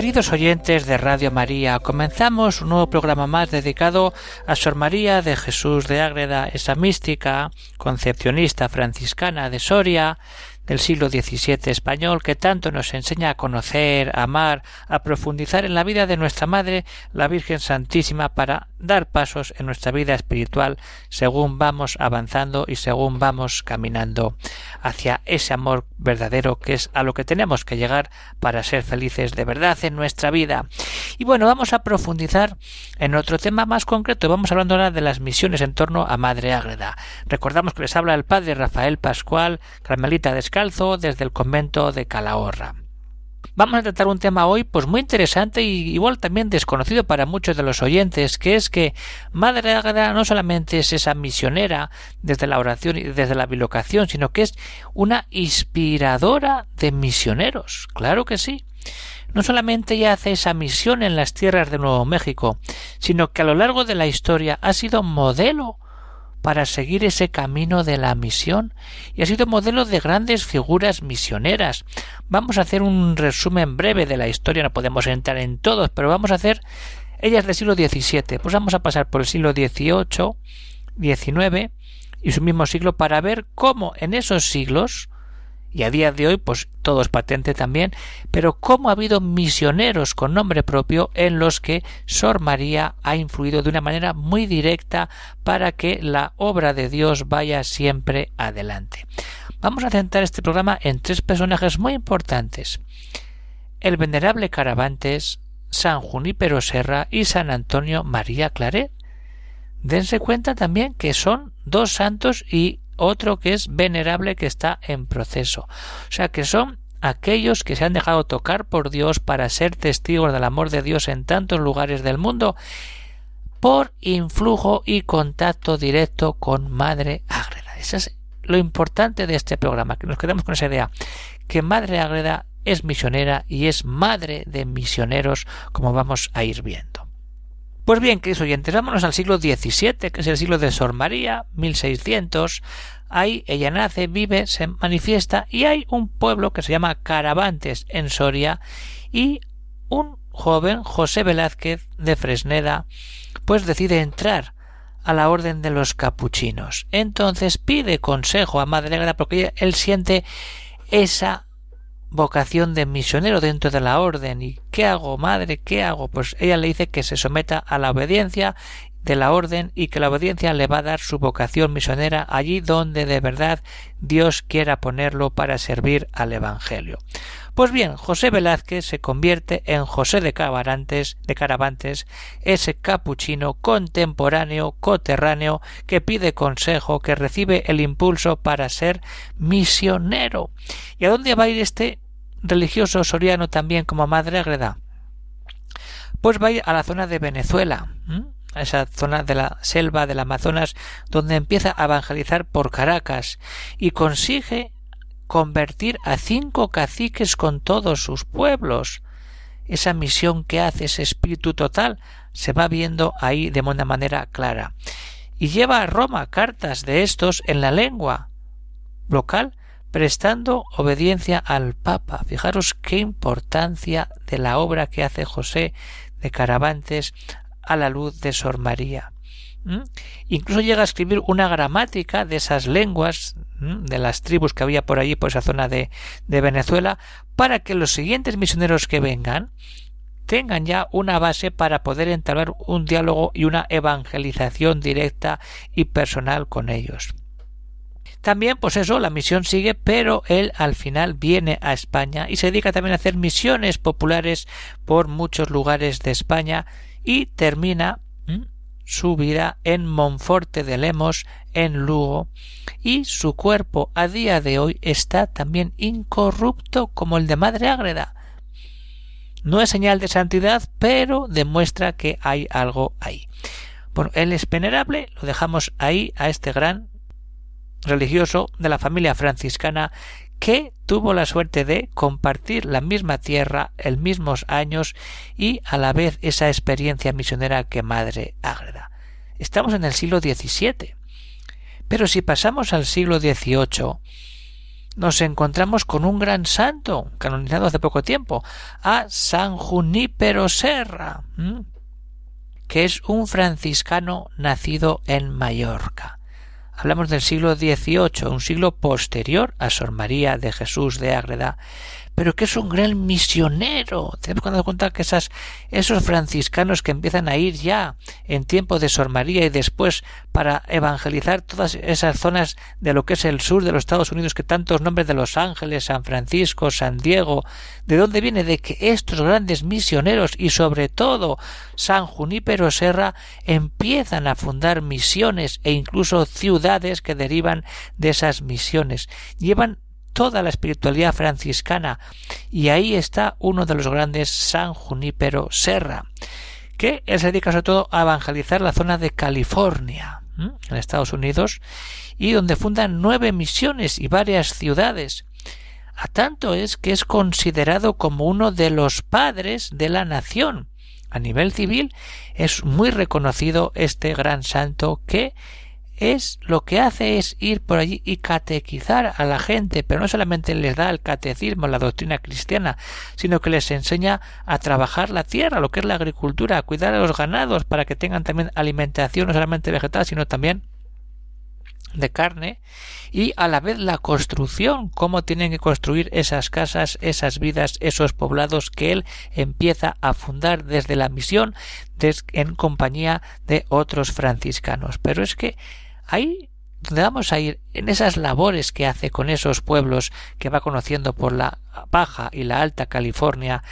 Queridos oyentes de Radio María, comenzamos un nuevo programa más dedicado a Sor María de Jesús de Ágreda, esa mística concepcionista franciscana de Soria, del siglo XVII español que tanto nos enseña a conocer, a amar, a profundizar en la vida de nuestra Madre, la Virgen Santísima, para dar pasos en nuestra vida espiritual según vamos avanzando y según vamos caminando hacia ese amor verdadero que es a lo que tenemos que llegar para ser felices de verdad en nuestra vida. Y bueno, vamos a profundizar en otro tema más concreto. Vamos hablando ahora de las misiones en torno a Madre Ágreda. Recordamos que les habla el padre Rafael Pascual, carmelita desde el convento de Calahorra. Vamos a tratar un tema hoy pues muy interesante y igual también desconocido para muchos de los oyentes, que es que Madre Ágreda no solamente es esa misionera desde la oración y desde la bilocación, sino que es una inspiradora de misioneros. Claro que sí. No solamente ella hace esa misión en las tierras de Nuevo México, sino que a lo largo de la historia ha sido modelo para seguir ese camino de la misión y ha sido modelo de grandes figuras misioneras. Vamos a hacer un resumen breve de la historia, no podemos entrar en todos, pero vamos a hacer ellas del siglo XVII. Pues vamos a pasar por el siglo XVIII, XIX y su mismo siglo para ver cómo en esos siglos y a día de hoy pues todo es patente también, pero cómo ha habido misioneros con nombre propio en los que Sor María ha influido de una manera muy directa para que la obra de Dios vaya siempre adelante. Vamos a centrar este programa en tres personajes muy importantes. El venerable Caravantes, San Junípero Serra y San Antonio María Claret. Dense cuenta también que son dos santos y otro que es venerable que está en proceso. O sea que son aquellos que se han dejado tocar por Dios para ser testigos del amor de Dios en tantos lugares del mundo por influjo y contacto directo con Madre Ágreda. Eso es lo importante de este programa, que nos quedemos con esa idea, que Madre Ágreda es misionera y es madre de misioneros, como vamos a ir viendo. Pues bien, queridos oyentes, vámonos al siglo XVII, que es el siglo de Sor María, 1600. Ahí ella nace, vive, se manifiesta y hay un pueblo que se llama Caravantes en Soria y un joven, José Velázquez de Fresneda, pues decide entrar a la orden de los capuchinos. Entonces pide consejo a Madre Negra porque él siente esa vocación de misionero dentro de la orden. ¿Y qué hago, madre? ¿Qué hago? Pues ella le dice que se someta a la obediencia de la orden y que la obediencia le va a dar su vocación misionera allí donde de verdad Dios quiera ponerlo para servir al Evangelio. Pues bien, José Velázquez se convierte en José de Caravantes, de Caravantes, ese capuchino contemporáneo, coterráneo, que pide consejo, que recibe el impulso para ser misionero. ¿Y a dónde va a ir este religioso soriano también como madre agreda? Pues va a ir a la zona de Venezuela, a esa zona de la selva del Amazonas, donde empieza a evangelizar por Caracas y consigue convertir a cinco caciques con todos sus pueblos. Esa misión que hace ese espíritu total se va viendo ahí de una manera clara. Y lleva a Roma cartas de estos en la lengua local, prestando obediencia al Papa. Fijaros qué importancia de la obra que hace José de Caravantes a la luz de Sor María. Incluso llega a escribir una gramática de esas lenguas de las tribus que había por allí, por esa zona de, de Venezuela, para que los siguientes misioneros que vengan tengan ya una base para poder entablar un diálogo y una evangelización directa y personal con ellos. También, pues eso, la misión sigue, pero él al final viene a España y se dedica también a hacer misiones populares por muchos lugares de España y termina su vida en Monforte de Lemos, en Lugo, y su cuerpo a día de hoy está también incorrupto como el de Madre Ágreda. No es señal de santidad, pero demuestra que hay algo ahí. Bueno, él es venerable, lo dejamos ahí a este gran religioso de la familia franciscana que tuvo la suerte de compartir la misma tierra, el mismos años y a la vez esa experiencia misionera que Madre Ágreda. Estamos en el siglo XVII. Pero si pasamos al siglo XVIII, nos encontramos con un gran santo, canonizado hace poco tiempo, a San Junípero Serra, que es un franciscano nacido en Mallorca. Hablamos del siglo XVIII, un siglo posterior a Sor María de Jesús de Ágreda, pero que es un gran misionero. Tenemos que dar cuenta que esas, esos franciscanos que empiezan a ir ya en tiempo de Sor María y después para evangelizar todas esas zonas de lo que es el sur de los Estados Unidos, que tantos nombres de Los Ángeles, San Francisco, San Diego, ¿de dónde viene? De que estos grandes misioneros y sobre todo San Junípero Serra empiezan a fundar misiones e incluso ciudades que derivan de esas misiones. Llevan toda la espiritualidad franciscana. Y ahí está uno de los grandes San Junípero Serra que él se dedica sobre todo a evangelizar la zona de California en Estados Unidos y donde fundan nueve misiones y varias ciudades. A tanto es que es considerado como uno de los padres de la nación. A nivel civil es muy reconocido este gran santo que es lo que hace es ir por allí y catequizar a la gente, pero no solamente les da el catecismo, la doctrina cristiana, sino que les enseña a trabajar la tierra, lo que es la agricultura, a cuidar a los ganados para que tengan también alimentación no solamente vegetal, sino también de carne y a la vez la construcción, cómo tienen que construir esas casas, esas vidas, esos poblados que él empieza a fundar desde la misión en compañía de otros franciscanos. Pero es que Ahí donde vamos a ir en esas labores que hace con esos pueblos que va conociendo por la Baja y la Alta California,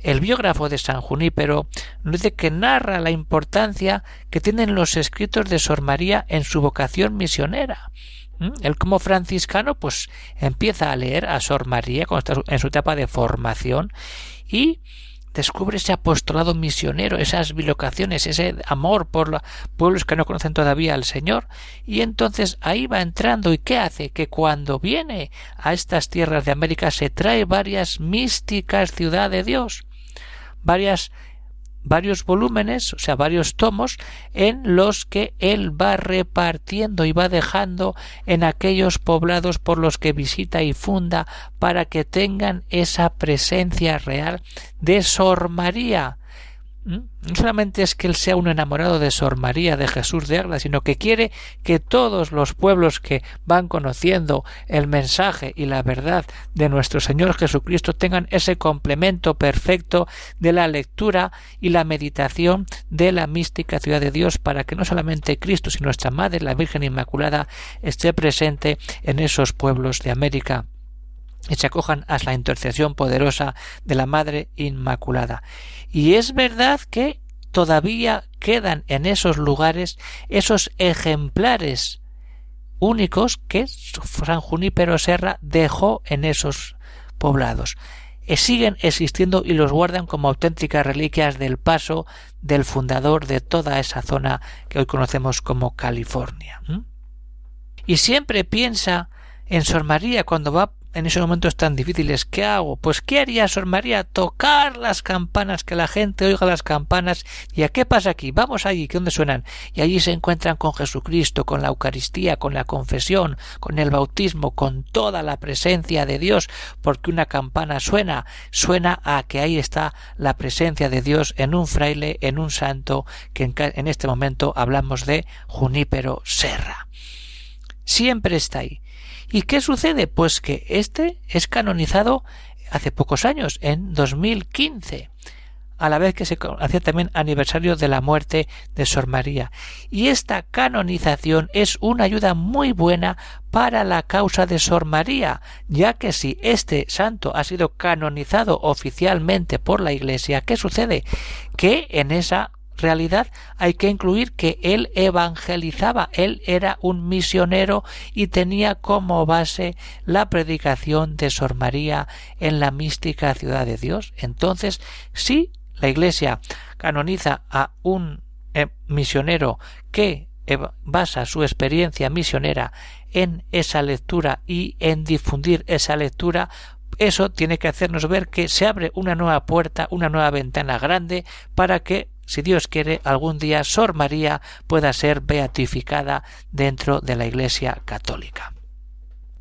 el biógrafo de San Junípero nos dice que narra la importancia que tienen los escritos de Sor María en su vocación misionera. ¿Mm? Él como franciscano pues empieza a leer a Sor María en su etapa de formación y descubre ese apostolado misionero, esas bilocaciones, ese amor por los pueblos que no conocen todavía al Señor, y entonces ahí va entrando. Y qué hace que cuando viene a estas tierras de América se trae varias místicas ciudad de Dios, varias varios volúmenes, o sea, varios tomos, en los que él va repartiendo y va dejando en aquellos poblados por los que visita y funda para que tengan esa presencia real de Sor María. No solamente es que él sea un enamorado de Sor María de Jesús de Ágreda, sino que quiere que todos los pueblos que van conociendo el mensaje y la verdad de nuestro Señor Jesucristo tengan ese complemento perfecto de la lectura y la meditación de la mística ciudad de Dios para que no solamente Cristo, sino nuestra Madre, la Virgen Inmaculada, esté presente en esos pueblos de América y se acojan a la intercesión poderosa de la Madre Inmaculada. Y es verdad que todavía quedan en esos lugares esos ejemplares únicos que San Junípero Serra dejó en esos poblados. E siguen existiendo y los guardan como auténticas reliquias del paso del fundador de toda esa zona que hoy conocemos como California. Y siempre piensa en Sor María cuando va en esos momentos tan difíciles, ¿qué hago? Pues ¿qué haría Sor María? Tocar las campanas, que la gente oiga las campanas. ¿Y a qué pasa aquí? Vamos allí, que dónde suenan. Y allí se encuentran con Jesucristo, con la Eucaristía, con la confesión, con el bautismo, con toda la presencia de Dios, porque una campana suena, suena a que ahí está la presencia de Dios en un fraile, en un santo, que en este momento hablamos de Junípero Serra. Siempre está ahí ¿Y qué sucede? Pues que este es canonizado hace pocos años, en 2015 a la vez que se hacía también aniversario de la muerte de Sor María. Y esta canonización es una ayuda muy buena para la causa de Sor María, ya que si este santo ha sido canonizado oficialmente por la Iglesia, ¿qué sucede? Que en esa realidad hay que incluir que él evangelizaba, él era un misionero y tenía como base la predicación de Sor María en la mística ciudad de Dios. Entonces, si la Iglesia canoniza a un eh, misionero que basa su experiencia misionera en esa lectura y en difundir esa lectura eso tiene que hacernos ver que se abre una nueva puerta, una nueva ventana grande para que si Dios quiere, algún día Sor María pueda ser beatificada dentro de la Iglesia católica.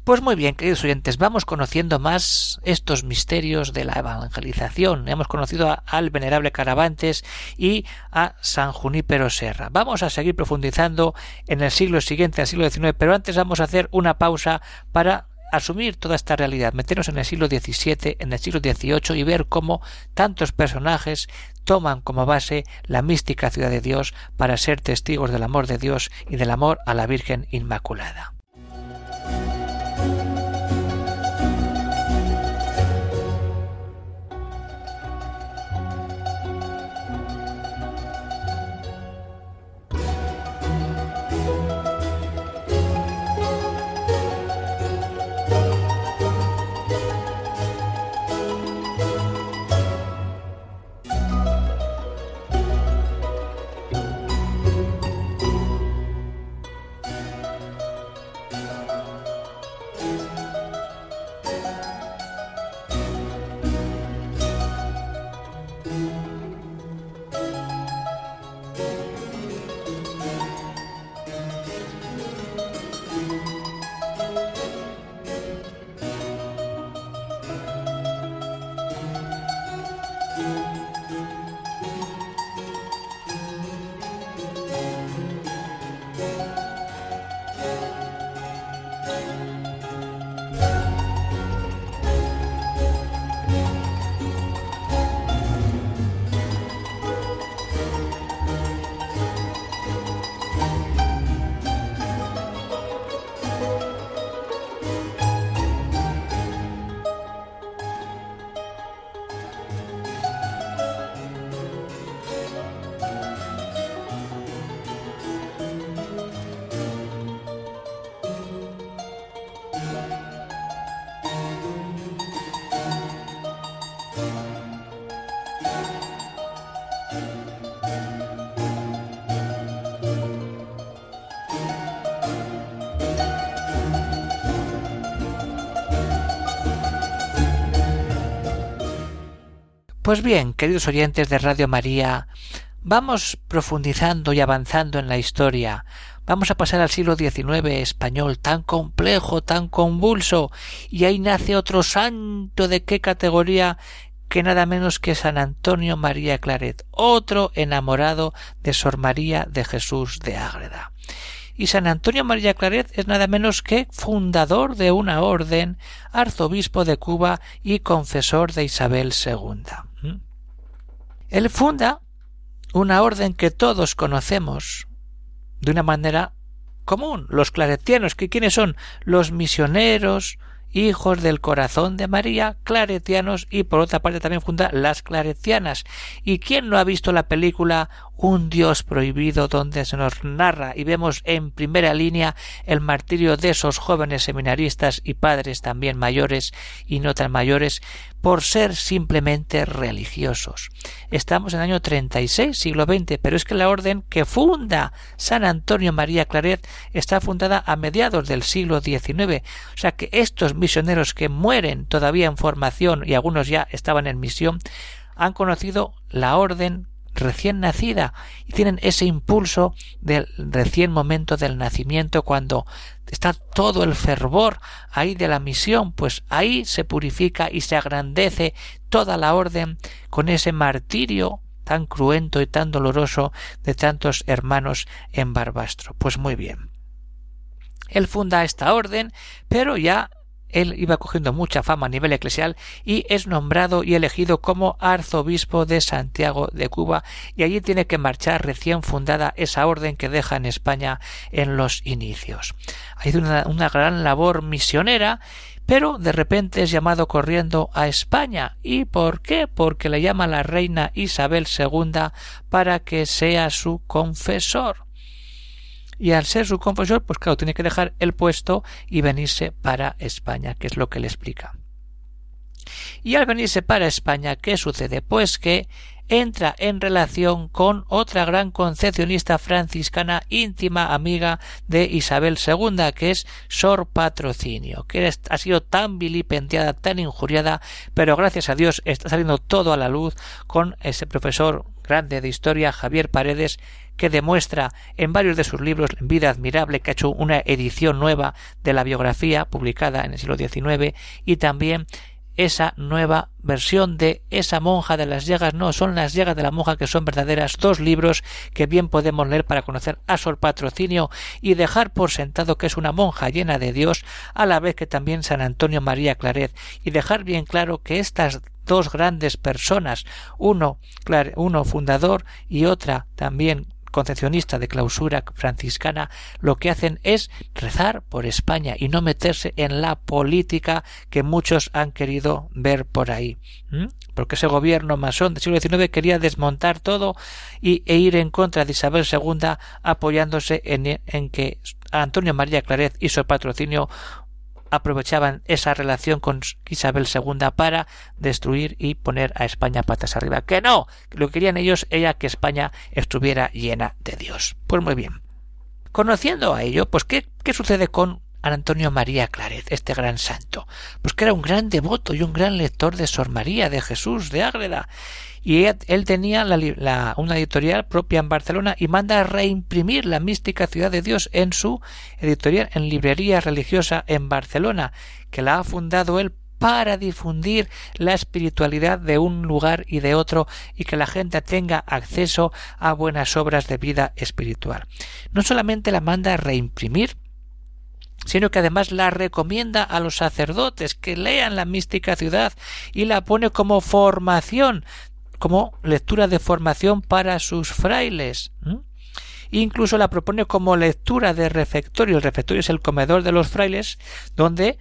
Pues muy bien, queridos oyentes, vamos conociendo más estos misterios de la evangelización. Hemos conocido al venerable Caravantes y a San Junípero Serra. Vamos a seguir profundizando en el siglo siguiente, al siglo XIX, pero antes vamos a hacer una pausa para asumir toda esta realidad, meternos en el siglo XVII, en el siglo XVIII y ver cómo tantos personajes toman como base la mística ciudad de Dios para ser testigos del amor de Dios y del amor a la Virgen Inmaculada. Pues bien, queridos oyentes de Radio María, vamos profundizando y avanzando en la historia. Vamos a pasar al siglo XIX español, tan complejo, tan convulso, y ahí nace otro santo de qué categoría que nada menos que San Antonio María Claret, otro enamorado de Sor María de Jesús de Ágreda y San Antonio María Claret es nada menos que fundador de una orden, arzobispo de Cuba y confesor de Isabel II. Él funda una orden que todos conocemos de una manera común, los claretianos, que quiénes son los misioneros, hijos del corazón de María, claretianos, y por otra parte también funda las claretianas. ¿Y quién no ha visto la película Un Dios prohibido donde se nos narra y vemos en primera línea el martirio de esos jóvenes seminaristas y padres también mayores y no tan mayores por ser simplemente religiosos. Estamos en el año 36, siglo XX, pero es que la orden que funda San Antonio María Claret está fundada a mediados del siglo XIX. O sea que estos misioneros que mueren todavía en formación y algunos ya estaban en misión, han conocido la orden recién nacida y tienen ese impulso del recién momento del nacimiento cuando está todo el fervor ahí de la misión, pues ahí se purifica y se agrandece toda la orden con ese martirio tan cruento y tan doloroso de tantos hermanos en Barbastro. Pues muy bien. Él funda esta orden, pero ya él iba cogiendo mucha fama a nivel eclesial y es nombrado y elegido como arzobispo de Santiago de Cuba y allí tiene que marchar recién fundada esa orden que deja en España en los inicios. Hay una, una gran labor misionera pero de repente es llamado corriendo a España. ¿Y por qué? Porque le llama la reina Isabel II para que sea su confesor y al ser su confesor, pues claro, tiene que dejar el puesto y venirse para España, que es lo que le explica. Y al venirse para España, ¿qué sucede? Pues que entra en relación con otra gran concepcionista franciscana íntima amiga de Isabel II, que es Sor Patrocinio, que ha sido tan vilipendiada, tan injuriada, pero gracias a Dios está saliendo todo a la luz con ese profesor grande de historia, Javier Paredes, que demuestra en varios de sus libros Vida Admirable, que ha hecho una edición nueva de la biografía publicada en el siglo XIX, y también esa nueva versión de esa monja de las llagas. No, son las llagas de la monja que son verdaderas. Dos libros que bien podemos leer para conocer a Sol Patrocinio y dejar por sentado que es una monja llena de Dios, a la vez que también San Antonio María Claret, y dejar bien claro que estas dos grandes personas, uno, uno fundador y otra también concepcionista de clausura franciscana lo que hacen es rezar por España y no meterse en la política que muchos han querido ver por ahí. Porque ese gobierno masón del siglo XIX quería desmontar todo y, e ir en contra de Isabel II apoyándose en, que Antonio María Claret su patrocinio aprovechaban esa relación con Isabel II para destruir y poner a España patas arriba. Que no, lo que querían ellos era que España estuviera llena de Dios. Pues muy bien. Conociendo a ello, pues ¿qué, qué sucede con Antonio María Claret, este gran santo? Pues que era un gran devoto y un gran lector de Sor María, de Jesús, de Ágreda, y él, tenía una editorial propia en Barcelona y manda a reimprimir la mística ciudad de Dios en su editorial en librería religiosa en Barcelona, que la ha fundado él para difundir la espiritualidad de un lugar y de otro y que la gente tenga acceso a buenas obras de vida espiritual. No solamente la manda a reimprimir, sino que además la recomienda a los sacerdotes que lean la mística ciudad y la pone como formación como lectura de formación para sus frailes. Incluso la propone como lectura de refectorio. El refectorio es el comedor de los frailes, donde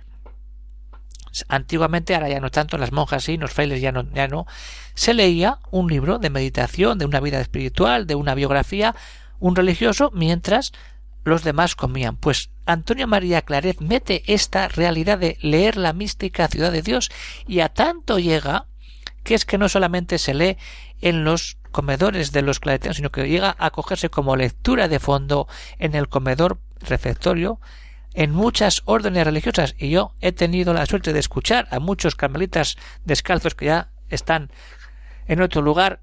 antiguamente, ahora ya no tanto, las monjas y los frailes ya no, ya no, se leía un libro de meditación, de una vida espiritual, de una biografía, un religioso, mientras los demás comían. Pues Antonio María Claret mete esta realidad de leer la mística ciudad de Dios y a tanto llega que es que no solamente se lee en los comedores de los claretianos, sino que llega a cogerse como lectura de fondo en el comedor refectorio en muchas órdenes religiosas y yo he tenido la suerte de escuchar a muchos carmelitas descalzos que ya están en otro lugar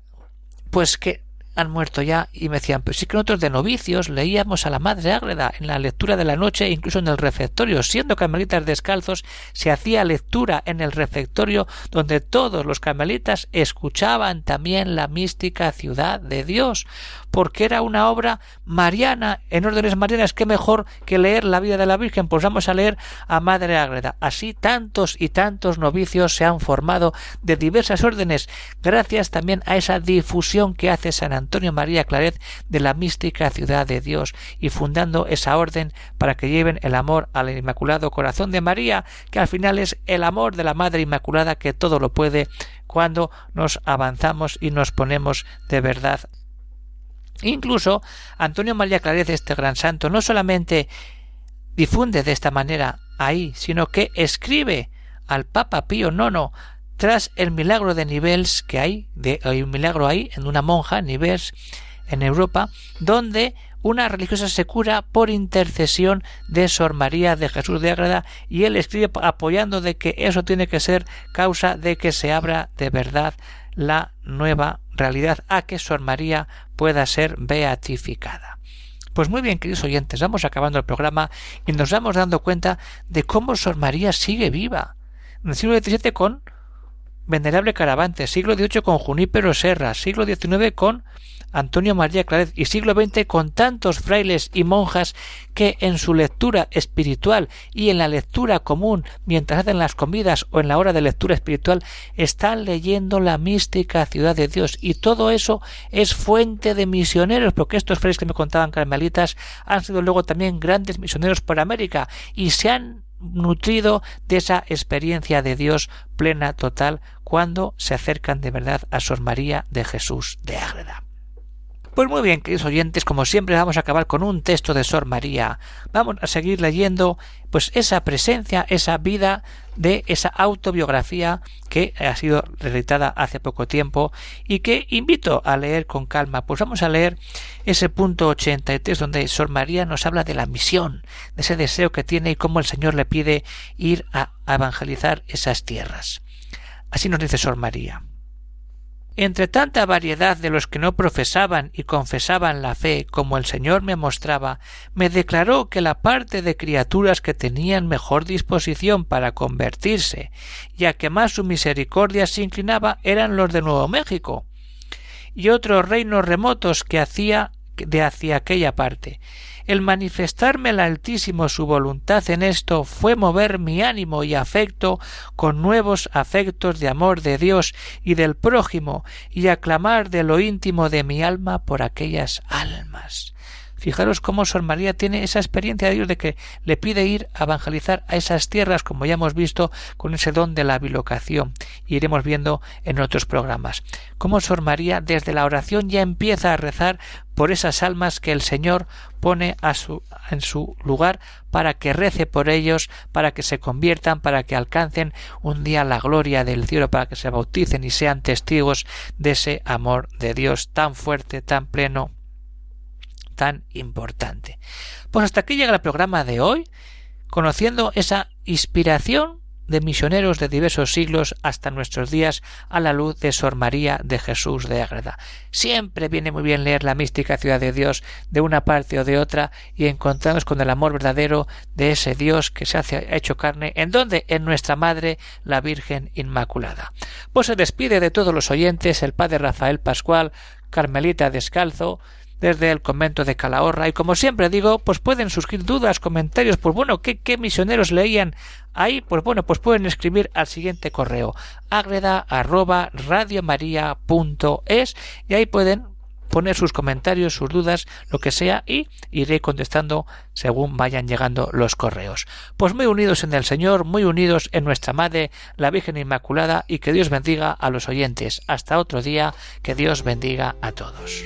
pues que han muerto ya y me decían, pero sí que nosotros de novicios leíamos a la Madre Ágreda en la lectura de la noche, incluso en el refectorio, siendo carmelitas descalzos, se hacía lectura en el refectorio donde todos los carmelitas escuchaban también la mística ciudad de Dios, porque era una obra mariana, en órdenes marianas, que mejor que leer la vida de la Virgen, pues vamos a leer a Madre Ágreda. Así tantos y tantos novicios se han formado de diversas órdenes, gracias también a esa difusión que hace San Antonio María Claret de la mística ciudad de Dios y fundando esa orden para que lleven el amor al Inmaculado Corazón de María, que al final es el amor de la Madre Inmaculada que todo lo puede cuando nos avanzamos y nos ponemos de verdad. Incluso Antonio María Claret, este gran santo, no solamente difunde de esta manera ahí, sino que escribe al Papa Pío IX tras el milagro de Nivelles que hay, de, hay un milagro ahí en una monja, Nivelles, en Europa, donde una religiosa se cura por intercesión de Sor María de Jesús de Ágreda y él escribe apoyando de que eso tiene que ser causa de que se abra de verdad la nueva realidad a que Sor María pueda ser beatificada. Pues muy bien, queridos oyentes, vamos acabando el programa y nos vamos dando cuenta de cómo Sor María sigue viva. En el siglo XVII con Venerable Caravante, siglo XVIII con Junípero Serra, siglo XIX con Antonio María Claret y siglo XX con tantos frailes y monjas que en su lectura espiritual y en la lectura común mientras hacen las comidas o en la hora de lectura espiritual están leyendo la mística ciudad de Dios. Y todo eso es fuente de misioneros porque estos frailes que me contaban carmelitas han sido luego también grandes misioneros por América y se han nutrido de esa experiencia de Dios plena, total, cuando se acercan de verdad a Sor María de Jesús de Ágreda. Pues muy bien, queridos oyentes, como siempre vamos a acabar con un texto de Sor María. Vamos a seguir leyendo pues esa presencia, esa vida de esa autobiografía que ha sido reeditada hace poco tiempo y que invito a leer con calma. Pues vamos a leer ese punto 83 donde Sor María nos habla de la misión, de ese deseo que tiene y cómo el Señor le pide ir a evangelizar esas tierras. Así nos dice Sor María. Entre tanta variedad de los que no profesaban y confesaban la fe como el Señor me mostraba, me declaró que la parte de criaturas que tenían mejor disposición para convertirse y a que más su misericordia se inclinaba eran los de Nuevo México y otros reinos remotos que hacía de hacia aquella parte, el manifestarme el Altísimo su voluntad en esto fue mover mi ánimo y afecto con nuevos afectos de amor de Dios y del prójimo y aclamar de lo íntimo de mi alma por aquellas almas. Fijaros cómo Sor María tiene esa experiencia de Dios de que le pide ir a evangelizar a esas tierras, como ya hemos visto con ese don de la bilocación, y iremos viendo en otros programas. Cómo Sor María desde la oración ya empieza a rezar por esas almas que el Señor pone en su lugar para que rece por ellos, para que se conviertan, para que alcancen un día la gloria del cielo, para que se bauticen y sean testigos de ese amor de Dios tan fuerte, tan pleno, tan importante. Pues hasta aquí llega el programa de hoy, conociendo esa inspiración de misioneros de diversos siglos hasta nuestros días a la luz de Sor María de Jesús de Ágreda. Siempre viene muy bien leer la mística ciudad de Dios de una parte o de otra y encontrarnos con el amor verdadero de ese Dios que se ha hecho carne, en donde en nuestra Madre, la Virgen Inmaculada. Pues se despide de todos los oyentes el Padre Rafael Pascual, Carmelita Descalzo, desde el convento de Calahorra y como siempre digo, pues pueden surgir dudas, comentarios, pues bueno, ¿qué, qué misioneros leían ahí? Pues bueno, pues pueden escribir al siguiente correo agreda y ahí pueden poner sus comentarios, sus dudas, lo que sea, y iré contestando según vayan llegando los correos. Pues muy unidos en el Señor, muy unidos en nuestra Madre, la Virgen Inmaculada, y que Dios bendiga a los oyentes. Hasta otro día, que Dios bendiga a todos.